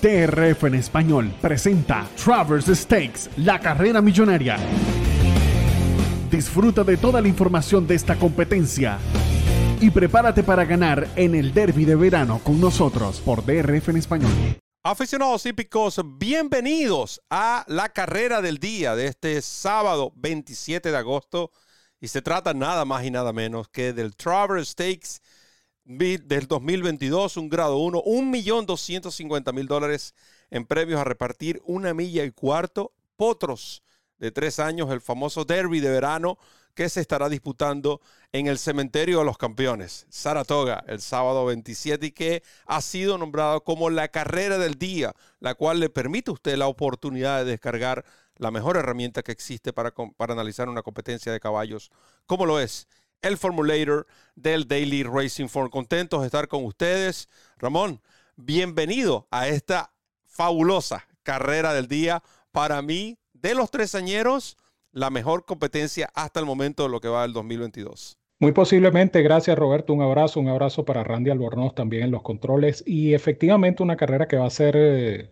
TRF en español presenta Travers Stakes, la carrera millonaria. Disfruta de toda la información de esta competencia y prepárate para ganar en el derby de verano con nosotros por DRF en español. Aficionados hípicos, bienvenidos a la carrera del día de este sábado 27 de agosto. Y se trata nada más y nada menos que del Travers Stakes del 2022, un grado 1, 1.250.000 dólares en premios a repartir, una milla y cuarto, potros de tres años, el famoso derby de verano que se estará disputando en el cementerio de los campeones, Saratoga, el sábado 27 y que ha sido nombrado como la carrera del día, la cual le permite a usted la oportunidad de descargar la mejor herramienta que existe para, para analizar una competencia de caballos, como lo es el formulator del Daily Racing Form. Contentos de estar con ustedes. Ramón, bienvenido a esta fabulosa carrera del día. Para mí, de los tres añeros, la mejor competencia hasta el momento de lo que va del 2022. Muy posiblemente, gracias Roberto, un abrazo, un abrazo para Randy Albornoz también en los controles y efectivamente una carrera que va a ser eh,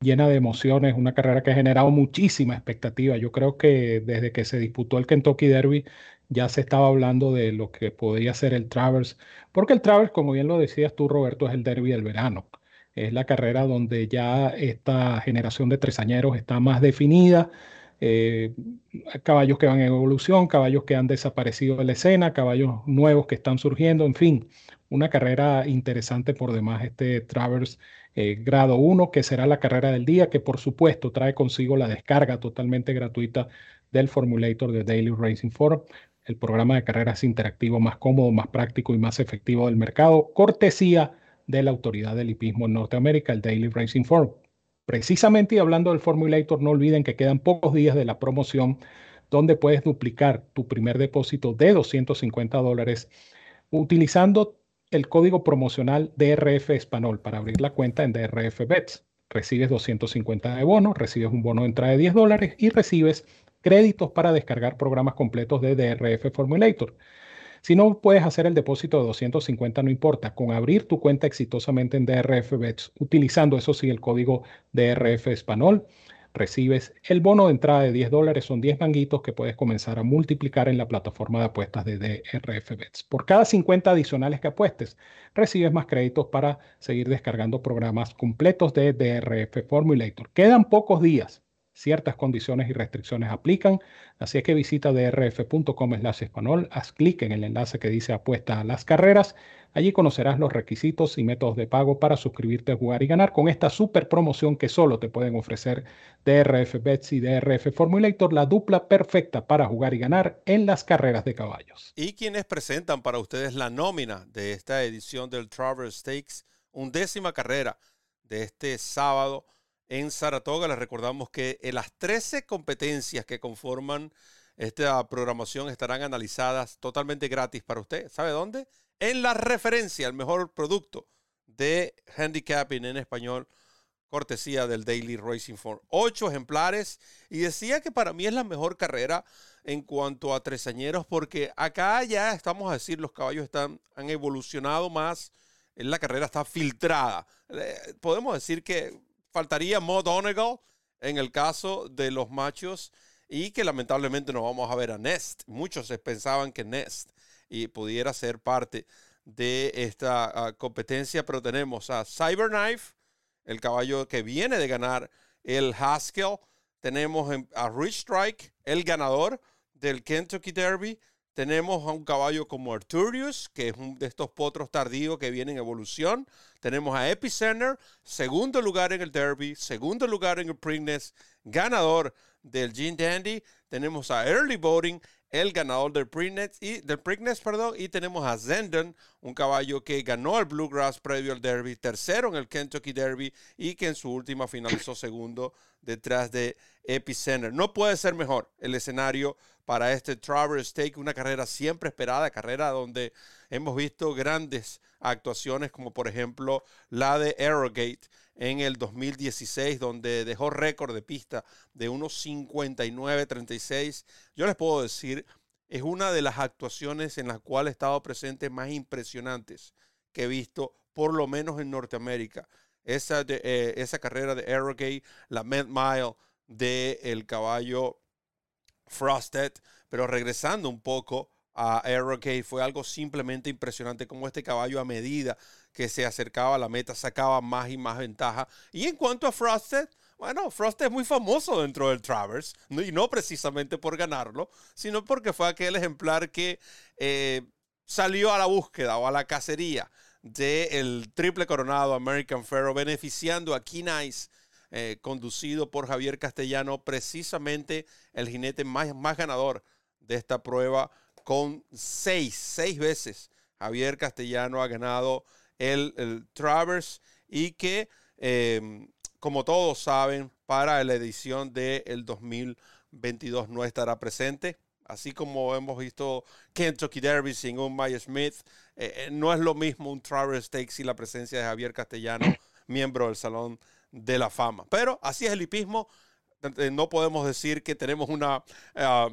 llena de emociones, una carrera que ha generado muchísima expectativa. Yo creo que desde que se disputó el Kentucky Derby ya se estaba hablando de lo que podría ser el Travers, porque el Travers, como bien lo decías tú, Roberto, es el derby del verano. Es la carrera donde ya esta generación de tresañeros está más definida. Eh, caballos que van en evolución, caballos que han desaparecido de la escena, caballos nuevos que están surgiendo, en fin, una carrera interesante por demás este Travers eh, grado 1, que será la carrera del día, que por supuesto trae consigo la descarga totalmente gratuita del formulator de Daily Racing Forum, el programa de carreras interactivo más cómodo, más práctico y más efectivo del mercado, cortesía de la autoridad del hipismo en Norteamérica, el Daily Racing Forum. Precisamente y hablando del Formulator, no olviden que quedan pocos días de la promoción donde puedes duplicar tu primer depósito de 250 dólares utilizando el código promocional DRF Español para abrir la cuenta en DRF Bets. Recibes 250 de bono, recibes un bono de entrada de 10 dólares y recibes créditos para descargar programas completos de DRF Formulator. Si no puedes hacer el depósito de 250, no importa. Con abrir tu cuenta exitosamente en DRF Bets, utilizando eso sí el código DRF Español, recibes el bono de entrada de 10 dólares. Son 10 manguitos que puedes comenzar a multiplicar en la plataforma de apuestas de DRF Bets. Por cada 50 adicionales que apuestes, recibes más créditos para seguir descargando programas completos de DRF Formulator. Quedan pocos días Ciertas condiciones y restricciones aplican, así es que visita drf.com slash español, haz clic en el enlace que dice apuesta a las carreras. Allí conocerás los requisitos y métodos de pago para suscribirte a jugar y ganar con esta super promoción que solo te pueden ofrecer DRF Bets y DRF Formulator, la dupla perfecta para jugar y ganar en las carreras de caballos. Y quienes presentan para ustedes la nómina de esta edición del Travers Stakes, undécima carrera de este sábado en Saratoga. Les recordamos que en las 13 competencias que conforman esta programación estarán analizadas totalmente gratis para usted. ¿Sabe dónde? En la referencia, el mejor producto de handicapping en español, cortesía del Daily Racing Form. Ocho ejemplares y decía que para mí es la mejor carrera en cuanto a tresañeros porque acá ya estamos a decir los caballos están, han evolucionado más, la carrera está filtrada. Eh, podemos decir que faltaría Mo Donegal en el caso de los machos y que lamentablemente no vamos a ver a Nest. Muchos pensaban que Nest y pudiera ser parte de esta ah, competencia, pero tenemos a Cyberknife, el caballo que viene de ganar el Haskell. Tenemos a Rich Strike, el ganador del Kentucky Derby. Tenemos a un caballo como Arturius, que es uno de estos potros tardíos que vienen en evolución. Tenemos a Epicenter, segundo lugar en el Derby, segundo lugar en el Preakness, ganador del Gene Dandy. Tenemos a Early Voting, el ganador del Preakness, y, del perdón, y tenemos a Zendon, un caballo que ganó el Bluegrass previo al Derby, tercero en el Kentucky Derby y que en su última finalizó segundo detrás de Epicenter. No puede ser mejor el escenario para este Travers Stake, una carrera siempre esperada, carrera donde hemos visto grandes actuaciones como por ejemplo la de Arrogate en el 2016, donde dejó récord de pista de unos 59-36. Yo les puedo decir, es una de las actuaciones en las cuales he estado presente más impresionantes que he visto, por lo menos en Norteamérica. Esa, eh, esa carrera de Arrogate, la Met Mile del el caballo Frosted, pero regresando un poco a Arrogate, fue algo simplemente impresionante como este caballo a medida que se acercaba a la meta sacaba más y más ventaja. Y en cuanto a Frosted, bueno, Frosted es muy famoso dentro del Travers, y no precisamente por ganarlo, sino porque fue aquel ejemplar que eh, salió a la búsqueda o a la cacería del triple coronado American Pharaoh, beneficiando a Key Nice, eh, conducido por Javier Castellano, precisamente el jinete más, más ganador de esta prueba, con seis, seis veces. Javier Castellano ha ganado el, el Travers y que, em, como todos saben, para la edición del 2022 no estará presente así como hemos visto Kentucky Derby sin un Maya Smith, eh, eh, no es lo mismo un Travis Stakes y la presencia de Javier Castellano, miembro del Salón de la Fama. Pero así es el hipismo. Eh, no podemos decir que tenemos una ah,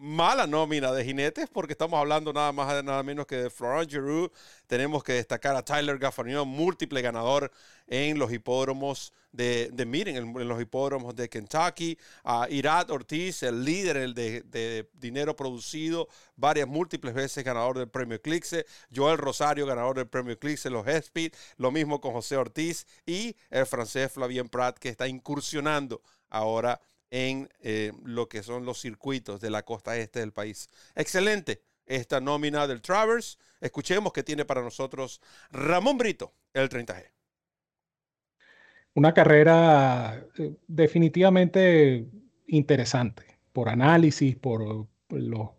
mala nómina de jinetes, porque estamos hablando nada más nada menos que de Florent Giroux. Tenemos que destacar a Tyler Gaffanion, múltiple ganador en los hipódromos de, de Miren, en, los hipódromos de Kentucky. A Irat Ortiz, el líder el de, de, dinero producido, varias múltiples veces ganador del premio Eclipse. Joel Rosario, ganador del premio Eclipse los Speed. Lo mismo con José Ortiz y el francés Flavien Prat, que está incursionando ahora en eh, lo que son los circuitos de la costa este del país. Excelente esta nómina del Travers. Escuchemos qué tiene para nosotros Ramón Brito, el 30G. Una carrera eh, definitivamente interesante por análisis, por los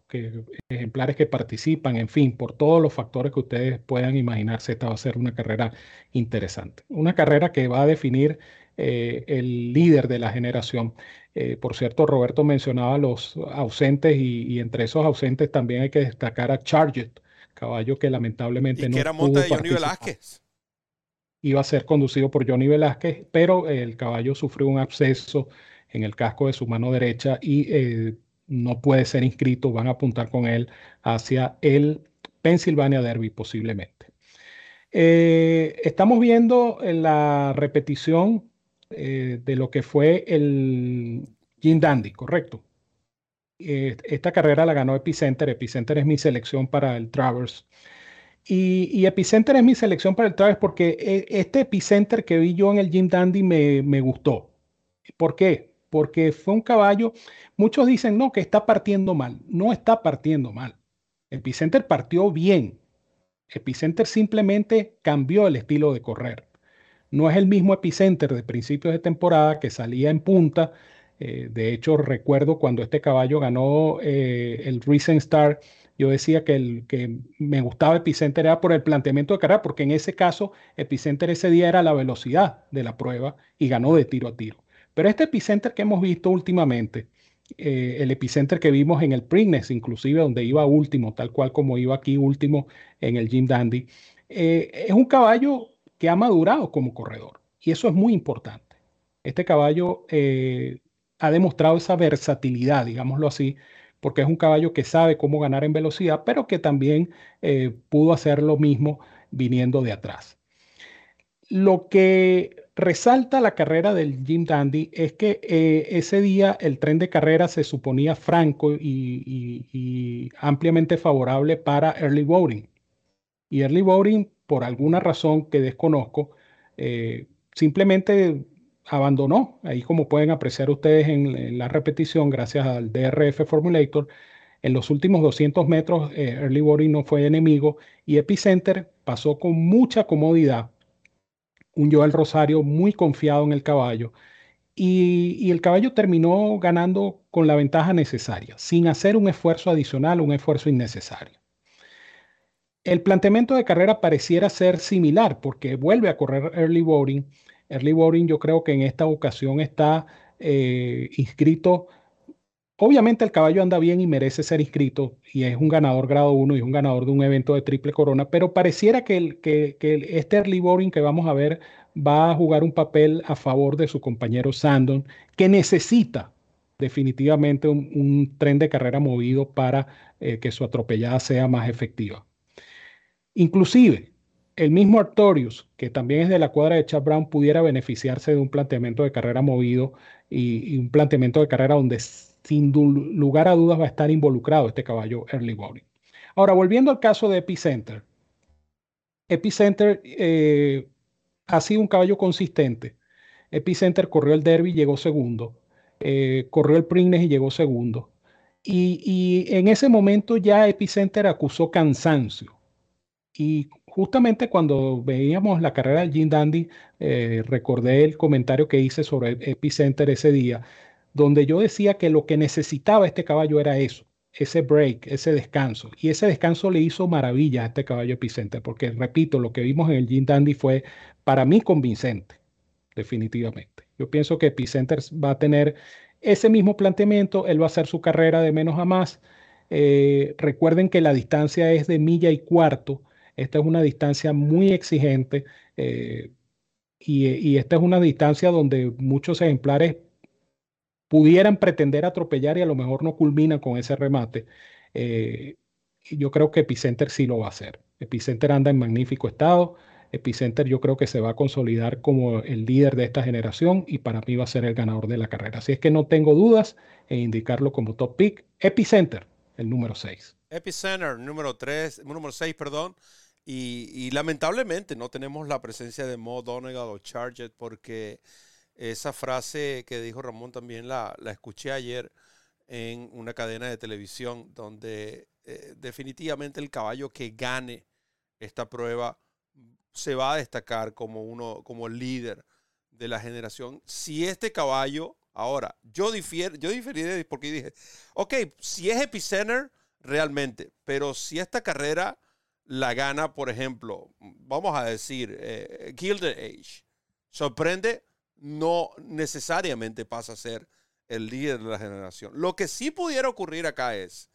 ejemplares que participan, en fin, por todos los factores que ustedes puedan imaginarse, esta va a ser una carrera interesante. Una carrera que va a definir eh, el líder de la generación. Eh, por cierto, Roberto mencionaba los ausentes y, entre esos ausentes también hay que destacar a Charget, caballo que lamentablemente no que era monta de Johnny Velázquez. Iba a ser conducido por Johnny Velázquez, pero el caballo sufrió un absceso en el casco de su mano derecha y eh, no puede ser inscrito. Van a apuntar con él hacia el Pennsylvania Derby posiblemente. estamos viendo la repetición eh, de lo que fue el Jim Dandy, ¿correcto? Eh, esta carrera la ganó Epicenter. Epicenter es mi selección para el Travers. Y, Epicenter es mi selección para el Travers porque eh, este Epicenter que vi yo en el Jim Dandy me, me gustó. ¿Por qué? Porque fue un caballo. Muchos dicen, no, que está partiendo mal. No está partiendo mal. Epicenter partió bien. Epicenter simplemente cambió el estilo de correr. No es el mismo epicenter de principios de temporada que salía en punta. Eh, de hecho, recuerdo cuando este caballo ganó eh, el Recent Star, yo decía que el que me gustaba Epicenter era por el planteamiento de carrera, porque en ese caso Epicenter ese día era la velocidad de la prueba y ganó de tiro a tiro. Pero este Epicenter que hemos visto últimamente, eh, el Epicenter que vimos en el Preakness, inclusive donde iba último, tal cual como iba aquí último en el Jim Dandy, es un caballo que ha madurado como corredor. Y eso es muy importante. Este caballo eh, ha demostrado esa versatilidad, digámoslo así, porque es un caballo que sabe cómo ganar en velocidad, pero que también eh, pudo hacer lo mismo viniendo de atrás. Lo que resalta la carrera del Jim Dandy es que eh, ese día el tren de carrera se suponía franco y, y ampliamente favorable para early voting. Y early voting por alguna razón que desconozco, eh, simplemente abandonó. Ahí como pueden apreciar ustedes en, la repetición, gracias al DRF Formulator, en los últimos 200 metros eh, Early Body no fue enemigo y Epicenter pasó con mucha comodidad. Un Joel Rosario muy confiado en el caballo y, y, el caballo terminó ganando con la ventaja necesaria, sin hacer un esfuerzo adicional, un esfuerzo innecesario. El planteamiento de carrera pareciera ser similar porque vuelve a correr early voting. Early voting yo creo que en esta ocasión está eh, inscrito. Obviamente el caballo anda bien y merece ser inscrito y es un ganador grado 1 y es un ganador de un evento de triple corona, pero pareciera que, el, este early voting que vamos a ver va a jugar un papel a favor de su compañero Sandon, que necesita definitivamente un, tren de carrera movido para eh, que su atropellada sea más efectiva. Inclusive, el mismo Artorius, que también es de la cuadra de Chad Brown, pudiera beneficiarse de un planteamiento de carrera movido y, un planteamiento de carrera donde sin lugar a dudas va a estar involucrado este caballo early body. Ahora, volviendo al caso de Epicenter. Epicenter eh, ha sido un caballo consistente. Epicenter corrió el derby y llegó segundo. Eh, corrió el Prignes y llegó segundo. Y, en ese momento ya Epicenter acusó cansancio. Y justamente cuando veíamos la carrera del Jim Dandy, eh, recordé el comentario que hice sobre Epicenter ese día, donde yo decía que lo que necesitaba este caballo era eso, ese break, ese descanso. Y ese descanso le hizo maravilla a este caballo Epicenter, porque repito, lo que vimos en el Jim Dandy fue para mí convincente, definitivamente. Yo pienso que Epicenter va a tener ese mismo planteamiento, él va a hacer su carrera de menos a más. Eh, recuerden que la distancia es de milla y cuarto. Esta es una distancia muy exigente eh, y, esta es una distancia donde muchos ejemplares pudieran pretender atropellar y a lo mejor no culminan con ese remate. Eh, yo creo que Epicenter sí lo va a hacer. Epicenter anda en magnífico estado. Epicenter yo creo que se va a consolidar como el líder de esta generación y para mí va a ser el ganador de la carrera. Así es que no tengo dudas en indicarlo como top pick. Epicenter, el número 6. Epicenter, número 3, número 6, perdón. Y, lamentablemente no tenemos la presencia de Mo Donegal o Charget porque esa frase que dijo Ramón también la, la escuché ayer en una cadena de televisión donde eh, definitivamente el caballo que gane esta prueba se va a destacar como uno, como líder de la generación. Si este caballo, ahora, yo yo diferiré porque dije, ok, si es Epicenter, realmente, pero si esta carrera la gana, por ejemplo, vamos a decir, eh, Gilded Age, sorprende, no necesariamente pasa a ser el líder de la generación. Lo que sí pudiera ocurrir acá es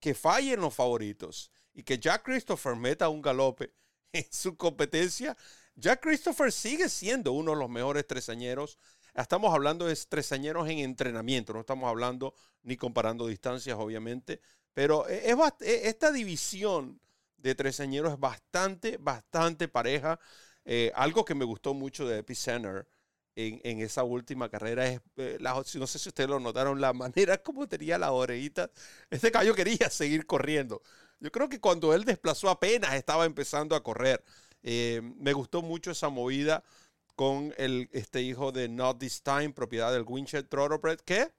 que fallen los favoritos y que Jack Christopher meta un galope en su competencia. Jack Christopher sigue siendo uno de los mejores tresañeros. Estamos hablando de tresañeros en entrenamiento, no estamos hablando ni comparando distancias, obviamente, pero e, e, esta división de tresañeros es bastante, bastante pareja. Eh, algo que me gustó mucho de Epicenter en, en esa última carrera es, eh, la, no sé si ustedes lo notaron, la manera como tenía la orejita. Este caballo quería seguir corriendo. Yo creo que cuando él desplazó apenas estaba empezando a correr. Eh, me gustó mucho esa movida con el, este hijo de Not This Time, propiedad del Winchester Thoroughbred, que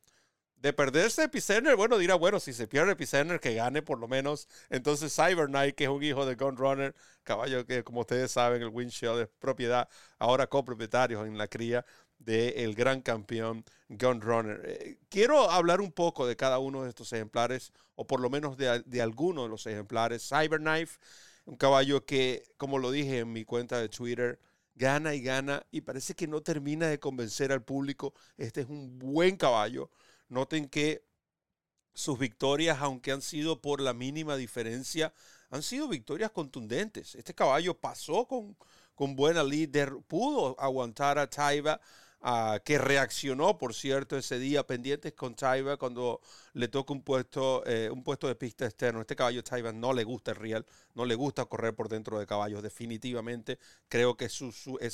de perderse Epicenter, bueno, dirá, bueno, si se pierde Epicenter, que gane por lo menos. Entonces Cyber Knight, que es un hijo de Gunrunner, caballo que como ustedes saben, el Windshield es propiedad, ahora copropietarios en la cría del gran campeón Gunrunner. Eh, quiero hablar un poco de cada uno de estos ejemplares, o por lo menos de, de algunos de los ejemplares. Cyberknife, un caballo que, como lo dije en mi cuenta de Twitter, gana y gana y parece que no termina de convencer al público. Este es un buen caballo. Noten que sus victorias, aunque han sido por la mínima diferencia, han sido victorias contundentes. Este caballo pasó con, con buena líder, pudo aguantar a Taiba que reaccionó, por cierto, ese día pendientes con Taiba cuando le toca un puesto, eh, un puesto de pista externo. Este caballo Taiba no le gusta el real, no le gusta correr por dentro de caballos, definitivamente. Creo que ese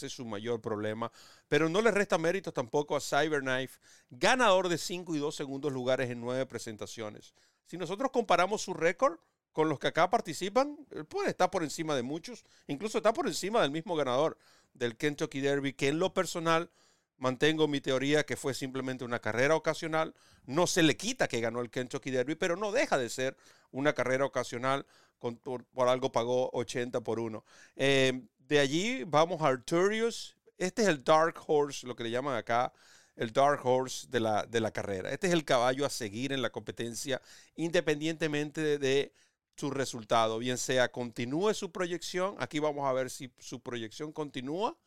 es su mayor problema. Pero no le resta mérito tampoco a Cyberknife, ganador de 5 y 2 segundos lugares en 9 presentaciones. Si nosotros comparamos su récord con los que acá participan, puede estar por encima de muchos, incluso está por encima del mismo ganador del Kentucky Derby, que en lo personal Mantengo mi teoría que fue simplemente una carrera ocasional. No se le quita que ganó el Kentucky Derby, pero no deja de ser una carrera ocasional. por, algo pagó 80 por 1. Eh, de allí vamos a Arturius. Este es el Dark Horse, lo que le llaman acá, el Dark Horse de la, de la carrera. Este es el caballo a seguir en la competencia, independientemente de, de su resultado. Bien sea continúe su proyección. Aquí vamos a ver si su proyección continúa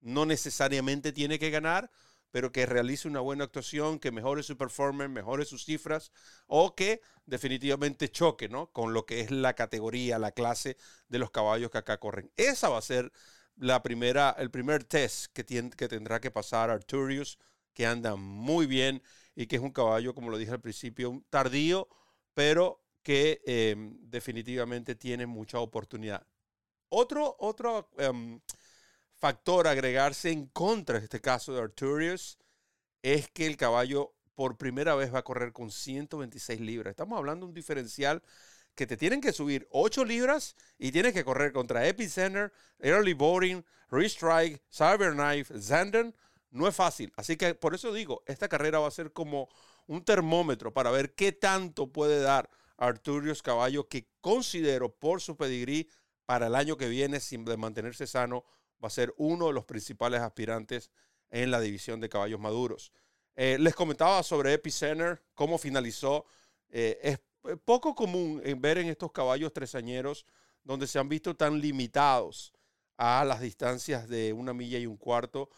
no necesariamente tiene que ganar, pero que realice una buena actuación, que mejore su performance, mejore sus cifras, o que definitivamente choque ¿no? con lo que es la categoría, la clase de los caballos que acá corren. Esa va a ser la primera, el primer test que, tiene, que tendrá que pasar Arturius, que anda muy bien y que es un caballo, como lo dije al principio, tardío, pero que em, definitivamente tiene mucha oportunidad. Otro, otro em, factor agregarse en contra de este caso de Arturius es que el caballo por primera vez va a correr con 126 libras. Estamos hablando de un diferencial que te tienen que subir 8 libras y tienes que correr contra Epicenter, Early Boarding, Restrike, Cyberknife, Zanden. No es fácil. Así que por eso digo, esta carrera va a ser como un termómetro para ver qué tanto puede dar Arturius Caballo, que considero por su pedigrí para el año que viene, sin de mantenerse sano, va a ser uno de los principales aspirantes en la división de caballos maduros. Eh, les comentaba sobre Epicenter, cómo finalizó. Eh, es poco común en ver en estos caballos tresañeros donde se han visto tan limitados a las distancias de una milla y un cuarto,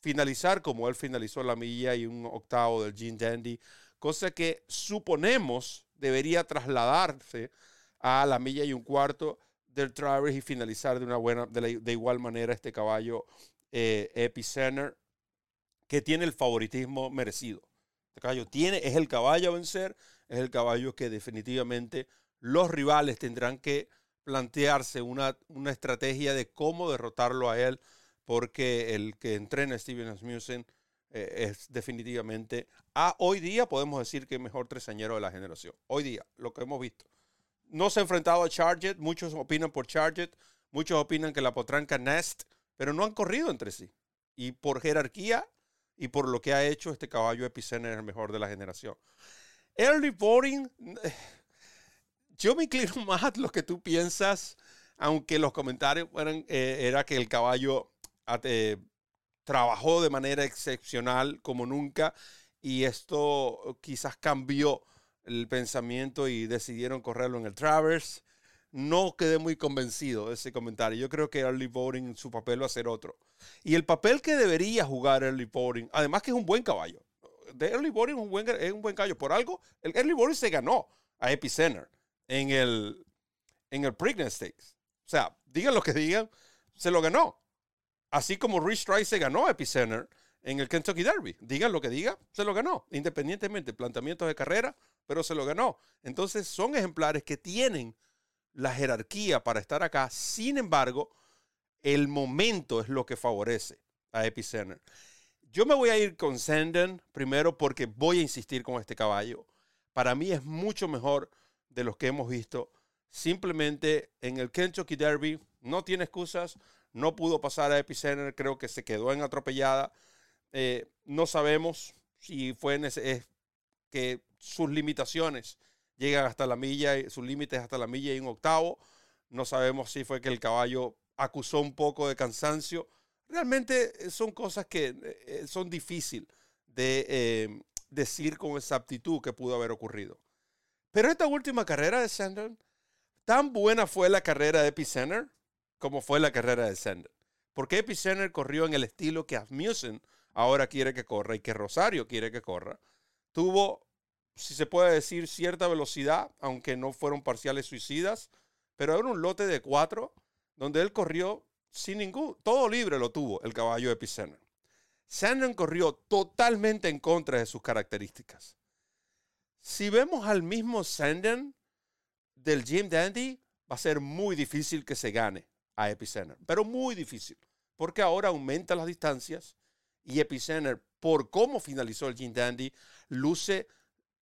finalizar como él finalizó la milla y un octavo del Gene Dandy, cosa que suponemos debería trasladarse a la milla y un cuarto del y finalizar de una buena, de, igual manera este caballo eh, Epicenter, que tiene el favoritismo merecido. Este caballo tiene, es el caballo a vencer, es el caballo que definitivamente los rivales tendrán que plantearse una, una estrategia de cómo derrotarlo a él, porque el que entrena Steven Asmussen eh, es definitivamente, a hoy día podemos decir que es mejor tresañero de la generación. Hoy día, lo que hemos visto. No se ha enfrentado a Charget, muchos opinan por Charget, muchos opinan que la potranca Nest, pero no han corrido entre sí. Y por jerarquía y por lo que ha hecho este caballo Epicenter es el mejor de la generación. Early voting, yo me inclino más lo que tú piensas, aunque los comentarios eran eh, era que el caballo eh, trabajó de manera excepcional como nunca y esto quizás cambió el pensamiento y decidieron correrlo en el Travers. No quedé muy convencido de ese comentario. Yo creo que Early Voting su papel va a ser otro. Y el papel que debería jugar Early Voting, además que es un buen caballo. De Early Voting es un buen, es un buen caballo. Por algo, el Early Voting se ganó a Epicenter en el, en el Preakness Stakes. O sea, digan lo que digan, se lo ganó. Así como Rich Trice se ganó Epicenter en el Kentucky Derby. Digan lo que diga, se lo ganó, independientemente, planteamientos de carrera, pero se lo ganó. Entonces son ejemplares que tienen la jerarquía para estar acá. Sin embargo, el momento es lo que favorece a Epicenter. Yo me voy a ir con Senden primero porque voy a insistir con este caballo. Para mí es mucho mejor de los que hemos visto. Simplemente en el Kentucky Derby no tiene excusas no pudo pasar a Epicenter, creo que se quedó en atropellada. Eh, no sabemos si fue en que sus limitaciones llegan hasta la milla, sus límites hasta la milla y un octavo. No sabemos si fue que el caballo acusó un poco de cansancio. Realmente eh, son cosas que eh, son difíciles de decir con exactitud que pudo haber ocurrido. Pero esta última carrera de Sanders, tan buena fue la carrera de Epicenter como fue la carrera de Sender. Porque Epicenter corrió en el estilo que Asmussen ahora quiere que corra y que Rosario quiere que corra. Tuvo, si se puede decir, cierta velocidad, aunque no fueron parciales suicidas, pero era un lote de cuatro donde él corrió sin ningún, todo libre lo tuvo el caballo de Epicenter. Sandon corrió totalmente en contra de sus características. Si vemos al mismo Sandon del Jim Dandy, va a ser muy difícil que se gane a Epicenter, pero muy difícil, porque ahora aumenta las distancias y Epicenter, por cómo finalizó el Gene Dandy, luce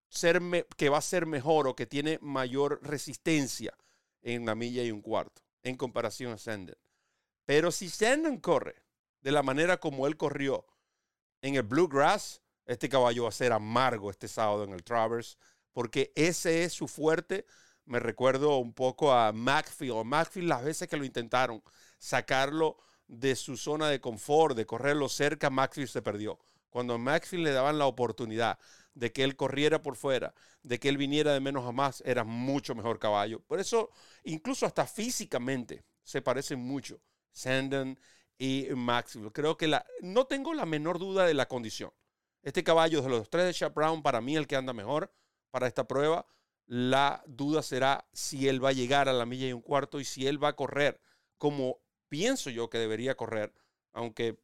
ser que va a ser mejor o que tiene mayor resistencia en una milla y un cuarto en comparación a Senden. Pero si Senden corre de la manera como él corrió en el Bluegrass, este caballo va a ser amargo este sábado en el Travers, porque ese es su fuerte me recuerdo un poco a Macfield. Macfield las veces que lo intentaron sacarlo de su zona de confort, de correrlo cerca, Macfield se perdió. Cuando a Macfield le daban la oportunidad de que él corriera por fuera, de que él viniera de menos a más, era mucho mejor caballo. Por eso, incluso hasta físicamente, se parecen mucho Sandon y Maxfield. Creo que la, no tengo la menor duda de la condición. Este caballo de los tres de Chap Brown, para mí el que anda mejor para esta prueba, la duda será si él va a llegar a la milla y un cuarto y si él va a correr como pienso yo que debería correr, aunque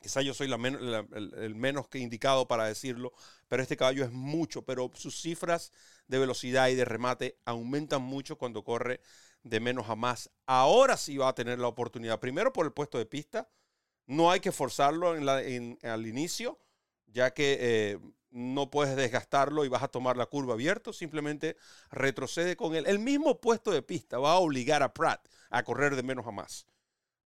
quizá yo soy el, menos que indicado para decirlo, pero este caballo es mucho, pero sus cifras de velocidad y de remate aumentan mucho cuando corre de menos a más. Ahora sí va a tener la oportunidad, primero por el puesto de pista, no hay que forzarlo al inicio, ya que eh, no puedes desgastarlo y vas a tomar la curva abierto, simplemente retrocede con él. El mismo puesto de pista va a obligar a Pratt a correr de menos a más.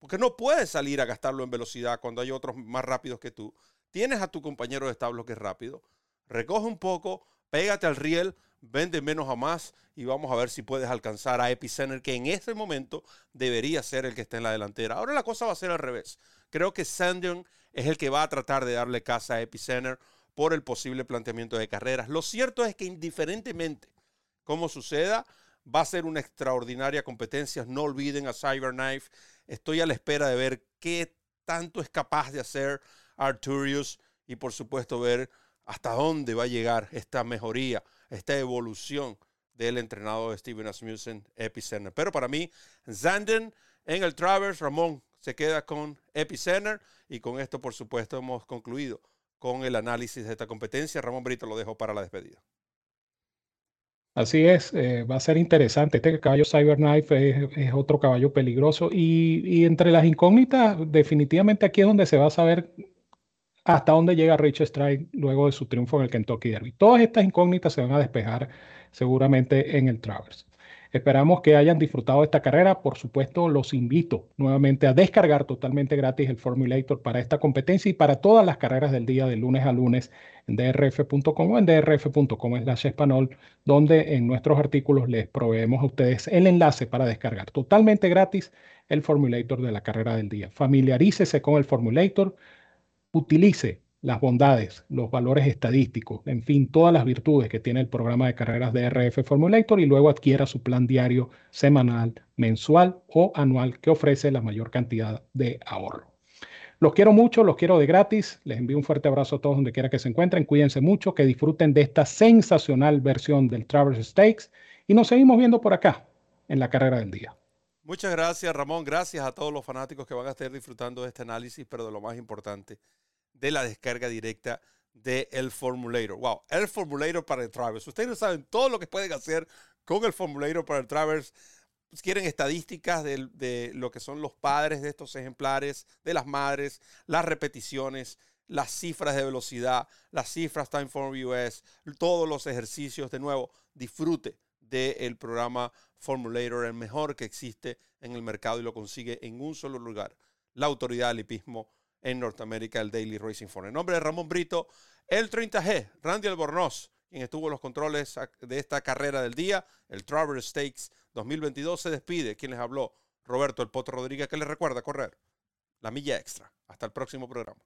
Porque no puedes salir a gastarlo en velocidad cuando hay otros más rápidos que tú. Tienes a tu compañero de establo que es rápido. Recoge un poco, pégate al riel, vende menos a más y vamos a ver si puedes alcanzar a Epicenter, que en ese momento debería ser el que está en la delantera. Ahora la cosa va a ser al revés. Creo que Sandon es el que va a tratar de darle casa a Epicenter por el posible planteamiento de carreras. Lo cierto es que indiferentemente cómo suceda, va a ser una extraordinaria competencia. No olviden a Cyberknife. Estoy a la espera de ver qué tanto es capaz de hacer Arturius y por supuesto ver hasta dónde va a llegar esta mejoría, esta evolución del entrenador de Steven Asmussen, Epicenter. Pero para mí, Zanden en el Travers, Ramón se queda con Epicenter y con esto, por supuesto, hemos concluido con el análisis de esta competencia. Ramón Brito lo dejo para la despedida. Así es, eh, va a ser interesante. Este caballo Cyberknife es, otro caballo peligroso y, y, entre las incógnitas, definitivamente aquí es donde se va a saber hasta dónde llega Rich Strike luego de su triunfo en el Kentucky Derby. Todas estas incógnitas se van a despejar seguramente en el Travers. Esperamos que hayan disfrutado de esta carrera. Por supuesto, los invito nuevamente a descargar totalmente gratis el Formulator para esta competencia y para todas las carreras del día de lunes a lunes en drf.com o en drf.com español, donde en nuestros artículos les proveemos a ustedes el enlace para descargar totalmente gratis el Formulator de la carrera del día. Familiarícese con el Formulator utilice las bondades, los valores estadísticos, en fin, todas las virtudes que tiene el programa de carreras de RF Formulator y luego adquiera su plan diario, semanal, mensual o anual que ofrece la mayor cantidad de ahorro. Los quiero mucho, los quiero de gratis. Les envío un fuerte abrazo a todos donde quiera que se encuentren. Cuídense mucho, que disfruten de esta sensacional versión del Traverse Stakes y nos seguimos viendo por acá en la carrera del día. Muchas gracias, Ramón. Gracias a todos los fanáticos que van a estar disfrutando de este análisis, pero de lo más importante, de la descarga directa del el Formulator. Wow, el Formulator para el Travers. Ustedes no saben todo lo que pueden hacer con el Formulator para el Travers. Quieren estadísticas de, de lo que son los padres de estos ejemplares, de las madres, las repeticiones, las cifras de velocidad, las cifras Time for US, todos los ejercicios. De nuevo, disfrute del programa Formulator, el mejor que existe en el mercado y lo consigue en un solo lugar. La autoridad del hipismo en Norteamérica, el Daily Racing Form. En nombre de Ramón Brito, el 30G, Randy Albornoz, quien estuvo en los controles de esta carrera del día, el Travers Stakes 2022, se despide. Quien les habló, Roberto El Potro Rodríguez, que les recuerda correr la milla extra. Hasta el próximo programa.